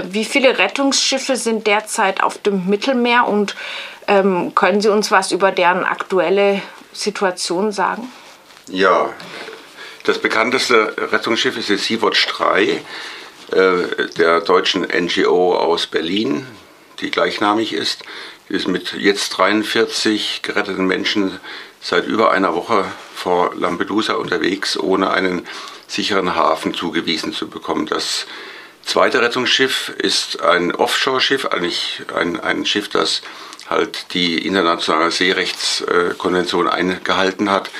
Äh, wie viele Rettungsschiffe sind derzeit auf dem Mittelmeer und ähm, können Sie uns was über deren aktuelle Situation sagen? Ja, das bekannteste Rettungsschiff ist das Sea-Watch 3 äh, der deutschen NGO aus Berlin, die gleichnamig ist. Die ist mit jetzt 43 geretteten Menschen seit über einer Woche vor Lampedusa unterwegs, ohne einen sicheren Hafen zugewiesen zu bekommen. Das zweite Rettungsschiff ist ein Offshore-Schiff, eigentlich ein, ein Schiff, das halt die internationale Seerechtskonvention eingehalten hat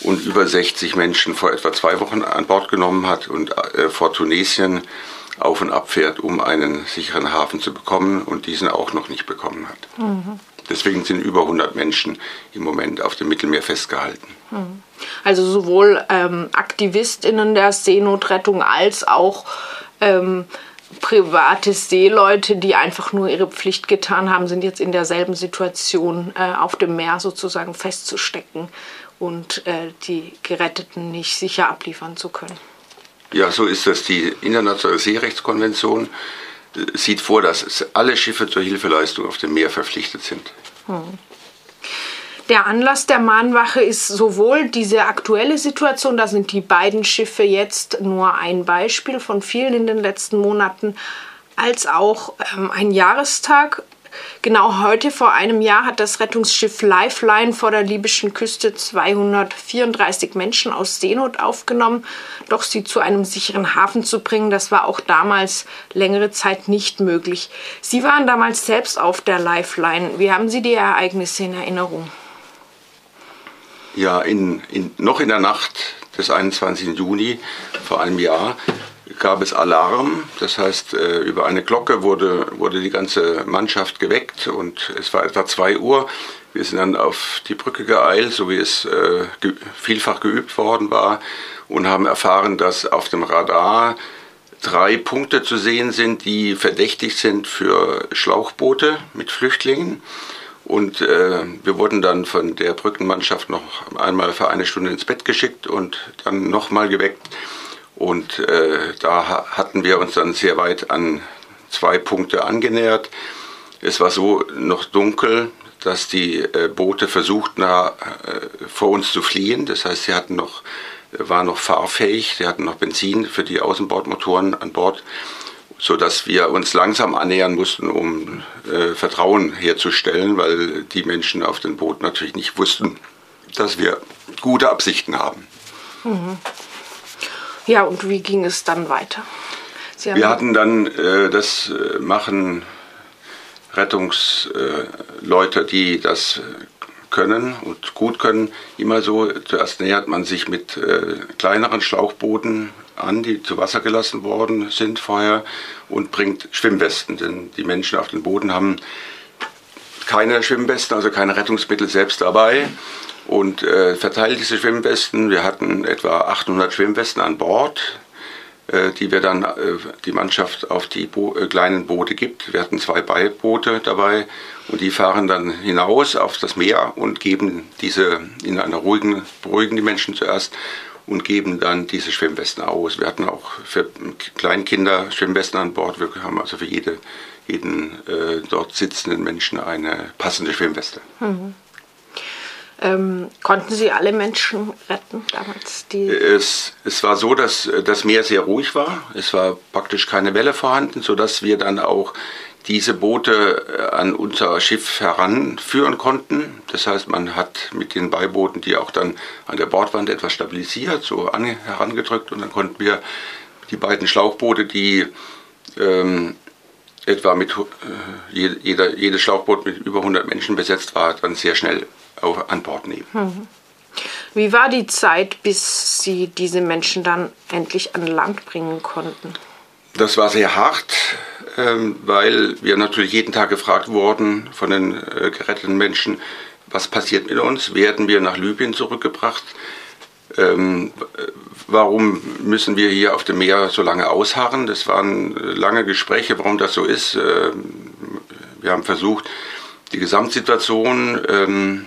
und über 60 Menschen vor etwa zwei Wochen an Bord genommen hat und äh, vor Tunesien auf und ab fährt, um einen sicheren Hafen zu bekommen und diesen auch noch nicht bekommen hat. Mhm. Deswegen sind über 100 Menschen im Moment auf dem Mittelmeer festgehalten. Mhm. Also sowohl ähm, AktivistInnen der Seenotrettung als auch ähm, private Seeleute, die einfach nur ihre Pflicht getan haben, sind jetzt in derselben Situation, äh, auf dem Meer sozusagen festzustecken und äh, die Geretteten nicht sicher abliefern zu können. Ja, so ist das. Die Internationale Seerechtskonvention äh, sieht vor, dass alle Schiffe zur Hilfeleistung auf dem Meer verpflichtet sind. Hm. Der Anlass der Mahnwache ist sowohl diese aktuelle Situation, da sind die beiden Schiffe jetzt nur ein Beispiel von vielen in den letzten Monaten, als auch ähm, ein Jahrestag Genau heute vor einem Jahr hat das Rettungsschiff Lifeline vor der libyschen Küste 234 Menschen aus Seenot aufgenommen. Doch sie zu einem sicheren Hafen zu bringen, das war auch damals längere Zeit nicht möglich. Sie waren damals selbst auf der Lifeline. Wie haben Sie die Ereignisse in Erinnerung? Ja, in, in, noch in der Nacht des 21. Juni vor einem Jahr gab es Alarm. Das heißt, äh, über eine Glocke wurde, wurde die ganze Mannschaft geweckt und es war etwa 2 Uhr. Wir sind dann auf die Brücke geeilt, so wie es äh, vielfach geübt worden war, und haben erfahren, dass auf dem Radar drei Punkte zu sehen sind, die verdächtig sind für Schlauchboote mit Flüchtlingen. Und äh, wir wurden dann von der Brückenmannschaft noch einmal für eine Stunde ins Bett geschickt und dann nochmal geweckt. Und äh, da hatten wir uns dann sehr weit an zwei Punkte angenähert. Es war so noch dunkel, dass die äh, Boote versuchten, äh, vor uns zu fliehen. Das heißt, sie hatten noch, waren noch fahrfähig, sie hatten noch Benzin für die Außenbordmotoren an Bord, sodass wir uns langsam annähern mussten, um äh, Vertrauen herzustellen, weil die Menschen auf dem Boot natürlich nicht wussten, dass wir gute Absichten haben. Mhm. Ja, und wie ging es dann weiter? Wir hatten dann äh, das äh, machen Rettungsleute, äh, die das können und gut können, immer so. Zuerst nähert man sich mit äh, kleineren Schlauchbooten an, die zu Wasser gelassen worden sind vorher und bringt Schwimmwesten, denn die Menschen auf den Booten haben keine Schwimmwesten, also keine Rettungsmittel selbst dabei und äh, verteilt diese Schwimmwesten. Wir hatten etwa 800 Schwimmwesten an Bord, äh, die wir dann äh, die Mannschaft auf die Bo äh, kleinen Boote gibt. Wir hatten zwei Beiboote dabei und die fahren dann hinaus auf das Meer und geben diese in einer ruhigen, beruhigen die Menschen zuerst und geben dann diese Schwimmwesten aus. Wir hatten auch für Kleinkinder Schwimmwesten an Bord. Wir haben also für jede, jeden äh, dort sitzenden Menschen eine passende Schwimmweste. Mhm. Ähm, konnten Sie alle Menschen retten damals? es, es war so, dass das Meer sehr ruhig war. Es war praktisch keine Welle vorhanden, sodass wir dann auch diese Boote äh, an unser Schiff heranführen konnten. Das heißt, man hat mit den Beibooten die auch dann an der Bordwand etwas stabilisiert, so an, herangedrückt und dann konnten wir die beiden Schlauchboote, die ähm, etwa mit äh, jeder, jedes Schlauchboot mit über 100 Menschen besetzt war, dann sehr schnell auch an Bord nehmen. Mhm. Wie war die Zeit, bis Sie diese Menschen dann endlich an Land bringen konnten? Das war sehr hart, weil wir natürlich jeden Tag gefragt wurden von den äh, geretteten Menschen, was passiert mit uns? Werden wir nach Libyen zurückgebracht? Ähm, warum müssen wir hier auf dem Meer so lange ausharren? Das waren lange Gespräche, warum das so ist. Ähm, wir haben versucht, die Gesamtsituation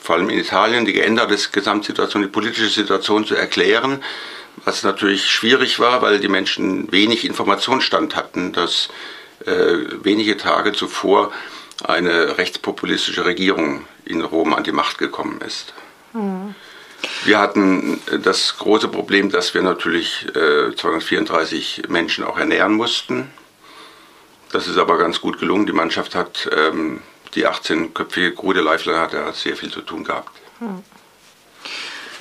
vor allem in Italien, die geänderte Gesamtsituation, die politische Situation zu erklären, was natürlich schwierig war, weil die Menschen wenig Informationsstand hatten, dass äh, wenige Tage zuvor eine rechtspopulistische Regierung in Rom an die Macht gekommen ist. Mhm. Wir hatten das große Problem, dass wir natürlich äh, 234 Menschen auch ernähren mussten. Das ist aber ganz gut gelungen. Die Mannschaft hat ähm, die 18-köpfige Grude Lifeline hat ja sehr viel zu tun gehabt. Hm.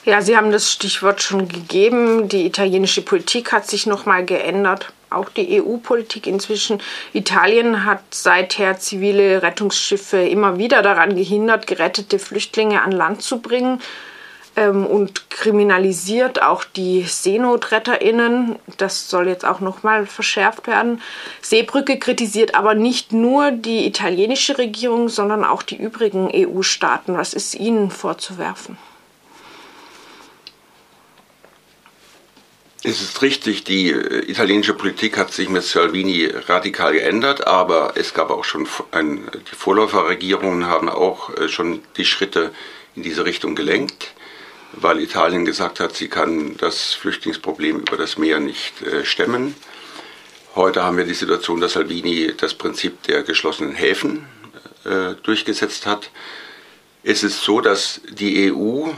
Ja, Sie haben das Stichwort schon gegeben. Die italienische Politik hat sich nochmal geändert. Auch die EU-Politik inzwischen. Italien hat seither zivile Rettungsschiffe immer wieder daran gehindert, gerettete Flüchtlinge an Land zu bringen ähm, und kriminalisiert auch die SeenotretterInnen. Das soll jetzt auch nochmal verschärft werden. Seebrücke kritisiert aber nicht nur die italienische Regierung, sondern auch die übrigen EU-Staaten. Was ist Ihnen vorzuwerfen? Es ist richtig, die äh, italienische Politik hat sich mit Salvini radikal geändert, aber es gab auch schon ein, die Vorläuferregierungen haben auch äh, schon die Schritte in diese Richtung gelenkt weil Italien gesagt hat, sie kann das Flüchtlingsproblem über das Meer nicht äh, stemmen. Heute haben wir die Situation, dass Salvini das Prinzip der geschlossenen Häfen äh, durchgesetzt hat. Es ist so, dass die EU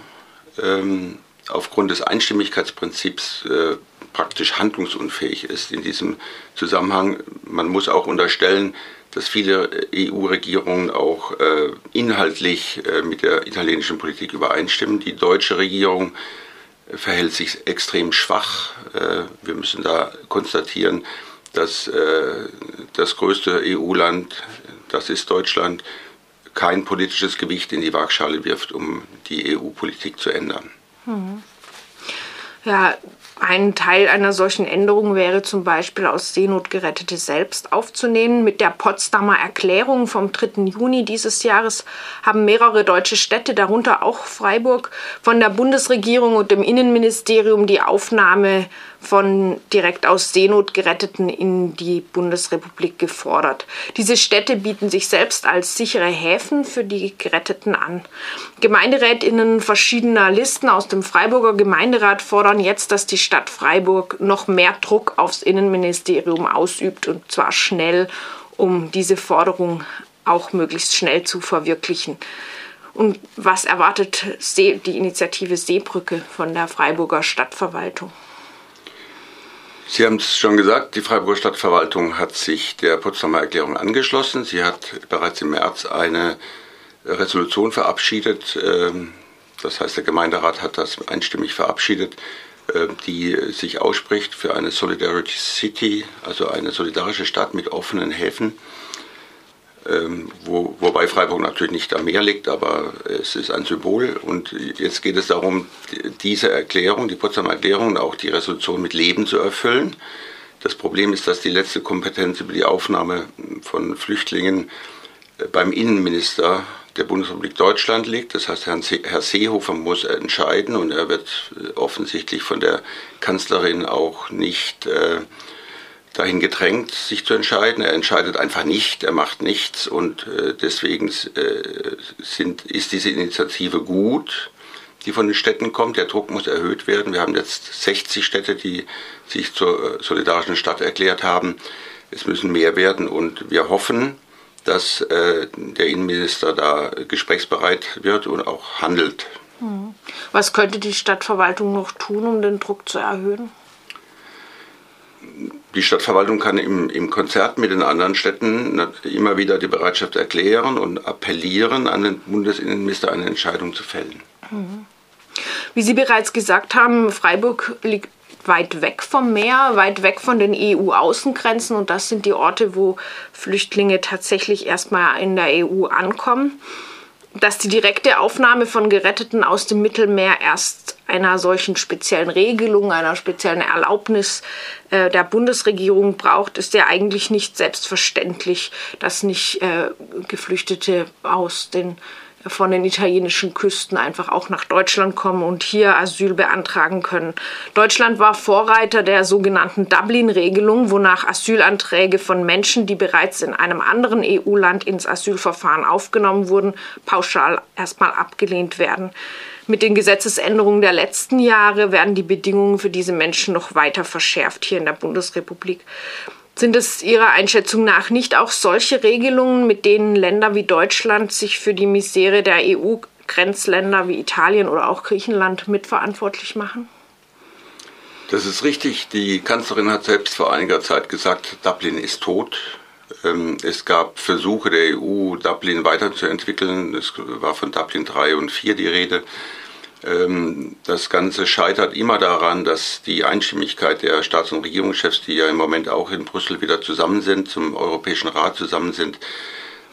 ähm, aufgrund des Einstimmigkeitsprinzips äh, praktisch handlungsunfähig ist in diesem Zusammenhang. Man muss auch unterstellen, dass viele EU-Regierungen auch äh, inhaltlich äh, mit der italienischen Politik übereinstimmen. Die deutsche Regierung äh, verhält sich extrem schwach. Äh, wir müssen da konstatieren, dass äh, das größte EU-Land, das ist Deutschland, kein politisches Gewicht in die Waagschale wirft, um die EU-Politik zu ändern. Hm. Ja, ein Teil einer solchen Änderung wäre zum Beispiel aus Seenotgerettete selbst aufzunehmen. Mit der Potsdamer Erklärung vom 3. Juni dieses Jahres haben mehrere deutsche Städte, darunter auch Freiburg, von der Bundesregierung und dem Innenministerium die Aufnahme von direkt aus Seenot geretteten in die Bundesrepublik gefordert. Diese Städte bieten sich selbst als sichere Häfen für die Geretteten an. Gemeinderätinnen verschiedener Listen aus dem Freiburger Gemeinderat fordern jetzt, dass die Stadt Freiburg noch mehr Druck aufs Innenministerium ausübt und zwar schnell, um diese Forderung auch möglichst schnell zu verwirklichen. Und was erwartet die Initiative Seebrücke von der Freiburger Stadtverwaltung? Sie haben es schon gesagt, die Freiburger Stadtverwaltung hat sich der Potsdamer Erklärung angeschlossen. Sie hat bereits im März eine Resolution verabschiedet. Ähm, das heißt, der Gemeinderat hat das einstimmig verabschiedet, die sich ausspricht für eine Solidarity City, also eine solidarische Stadt mit offenen Häfen. Ähm, wo, wobei Freiburg natürlich nicht am Meer liegt, aber es ist ein Symbol. Und jetzt geht es darum, diese Erklärung, die Potsdamer Erklärung und auch die Resolution mit Leben zu erfüllen. Das Problem ist, dass die letzte Kompetenz über die Aufnahme von Flüchtlingen äh, beim Innenminister der Bundesrepublik Deutschland liegt. Das heißt, Herr Seehofer muss entscheiden und er wird äh, offensichtlich von der Kanzlerin auch nicht äh, dahin gedrängt, sich zu entscheiden. Er entscheidet einfach nicht, er macht nichts und äh, deswegen äh, sind, ist diese Initiative gut, die von den Städten kommt. Der Druck muss erhöht werden. Wir haben jetzt 60 Städte, die sich zur äh, solidarischen Stadt erklärt haben. Es müssen mehr werden und wir hoffen, dass äh, der Innenminister da gesprächsbereit wird und auch handelt. Hm. Was könnte die Stadtverwaltung noch tun, um den Druck zu erhöhen? die Stadtverwaltung kann im, im Konzert mit den anderen Städten immer wieder die Bereitschaft erklären und appellieren, an den Bundesinnenminister eine Entscheidung zu fällen. Wie Sie bereits gesagt haben, Freiburg liegt weit weg vom Meer, weit weg von den EU-Außengrenzen und das sind die Orte, wo Flüchtlinge tatsächlich erstmal in der EU ankommen. Dass die direkte Aufnahme von Geretteten aus dem Mittelmeer erst einer solchen speziellen Regelung, einer speziellen Erlaubnis äh, der Bundesregierung braucht, ist ja eigentlich nicht selbstverständlich, dass nicht äh, Geflüchtete aus den von den italienischen Küsten einfach auch nach Deutschland kommen und hier Asyl beantragen können. Deutschland war Vorreiter der sogenannten Dublin-Regelung, wonach Asylanträge von Menschen, die bereits in einem anderen EU-Land ins Asylverfahren aufgenommen wurden, pauschal erstmal abgelehnt werden. Mit den Gesetzesänderungen der letzten Jahre werden die Bedingungen für diese Menschen noch weiter verschärft hier in der Bundesrepublik. Sind es Ihrer Einschätzung nach nicht auch solche Regelungen, mit denen Länder wie Deutschland sich für die Misere der EU-Grenzländer wie Italien oder auch Griechenland mitverantwortlich machen? Das ist richtig. Die Kanzlerin hat selbst vor einiger Zeit gesagt, Dublin ist tot. Ähm, es gab Versuche der EU, Dublin weiterzuentwickeln. Es war von Dublin 3 und 4 die Rede. Ähm, das Ganze scheitert immer daran, dass die Einstimmigkeit der Staats- und Regierungschefs, die ja im Moment auch in Brüssel wieder zusammen sind, zum Europäischen Rat zusammen sind,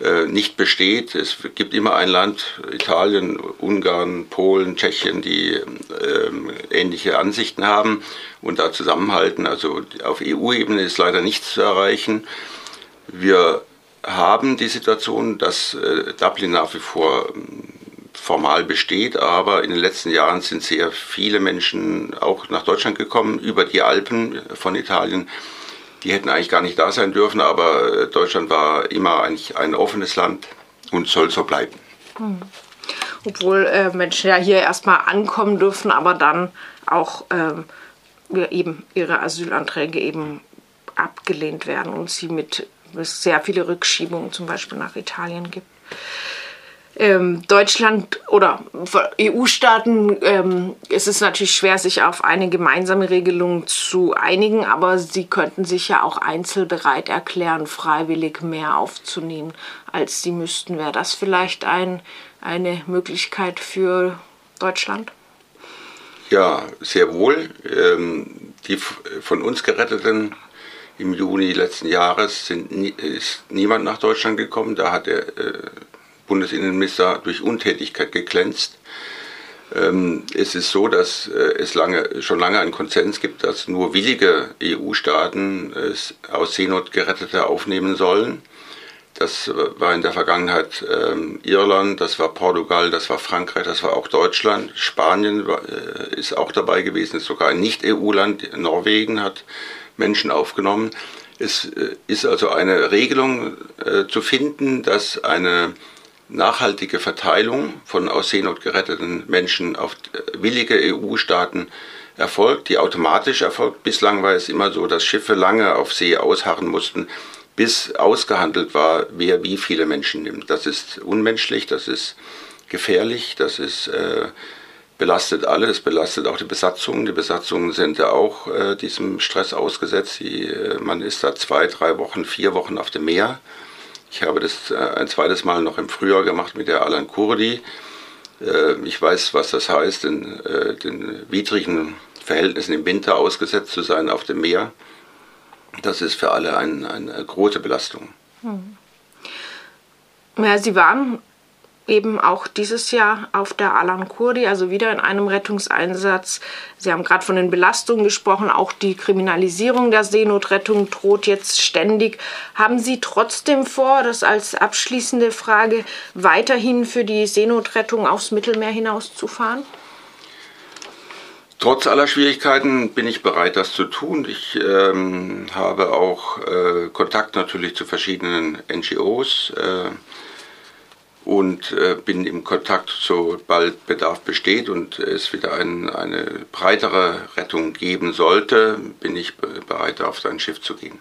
äh, nicht besteht. Es gibt immer ein Land, Italien, Ungarn, Polen, Tschechien, die ähm, ähnliche Ansichten haben und da zusammenhalten. Also auf EU-Ebene ist leider nichts zu erreichen. Wir haben die Situation, dass äh, Dublin nach wie vor ähm, formal besteht, aber in den letzten Jahren sind sehr viele Menschen auch nach Deutschland gekommen, über die Alpen von Italien. Die hätten eigentlich gar nicht da sein dürfen, aber äh, Deutschland war immer eigentlich ein offenes Land und soll so bleiben. Hm. Obwohl äh, Menschen ja hier erstmal ankommen dürfen, aber dann auch äh, eben ihre Asylanträge eben abgelehnt werden und sie mit es sehr viele Rückschiebungen zum Beispiel nach Italien gibt. Ähm, Deutschland oder EU-Staaten ähm, ist es natürlich schwer, sich auf eine gemeinsame Regelung zu einigen, aber sie könnten sich ja auch einzeln bereit erklären, freiwillig mehr aufzunehmen, als sie müssten. Wäre das vielleicht ein, eine Möglichkeit für Deutschland? Ja, sehr wohl. Ähm, die von uns geretteten im Juni letzten Jahres sind, ist niemand nach Deutschland gekommen. Da hat der äh, Bundesinnenminister durch Untätigkeit geglänzt. Ähm, es ist so, dass äh, es lange, schon lange einen Konsens gibt, dass nur willige EU-Staaten äh, aus Seenot Gerettete aufnehmen sollen. Das war in der Vergangenheit ähm, Irland, das war Portugal, das war Frankreich, das war auch Deutschland. Spanien äh, ist auch dabei gewesen, ist sogar ein Nicht-EU-Land. Norwegen hat Menschen aufgenommen. Es äh, ist also eine Regelung zu finden, dass eine nachhaltige Verteilung von aus Seenot geretteten Menschen auf äh, willige EU-Staaten erfolgt, die automatisch erfolgt. Bislang war es immer so, dass Schiffe lange auf See ausharren mussten, bis ausgehandelt war, wer wie viele Menschen nimmt. Das ist unmenschlich, das ist gefährlich, das ist äh, belastet alle, es belastet auch die Besatzungen. Die Besatzungen sind ja auch äh, diesem Stress ausgesetzt. Die, äh, man ist da zwei, drei Wochen, vier Wochen auf dem Meer. Ich habe das äh, ein zweites Mal noch im Frühjahr gemacht mit der Alan Kurdi. Äh, ich weiß, was das heißt, in äh, den widrigen Verhältnissen im Winter ausgesetzt zu sein auf dem Meer. Das ist für alle ein, eine große Belastung. Hm. Ja, Sie waren eben auch dieses Jahr auf der Alan Kurdi, also wieder in einem Rettungseinsatz. Sie haben gerade von den Belastungen gesprochen, auch die Kriminalisierung der Seenotrettung droht jetzt ständig. Haben Sie trotzdem vor, das als abschließende Frage, weiterhin für die Seenotrettung aufs Mittelmeer hinauszufahren? Trotz aller Schwierigkeiten bin ich bereit, das zu tun. Ich ähm, habe auch äh, Kontakt natürlich zu verschiedenen NGOs. Äh, und äh, bin im Kontakt, sobald Bedarf besteht und es wieder ein, eine breitere Rettung geben sollte, bin ich bereit, auf sein Schiff zu gehen.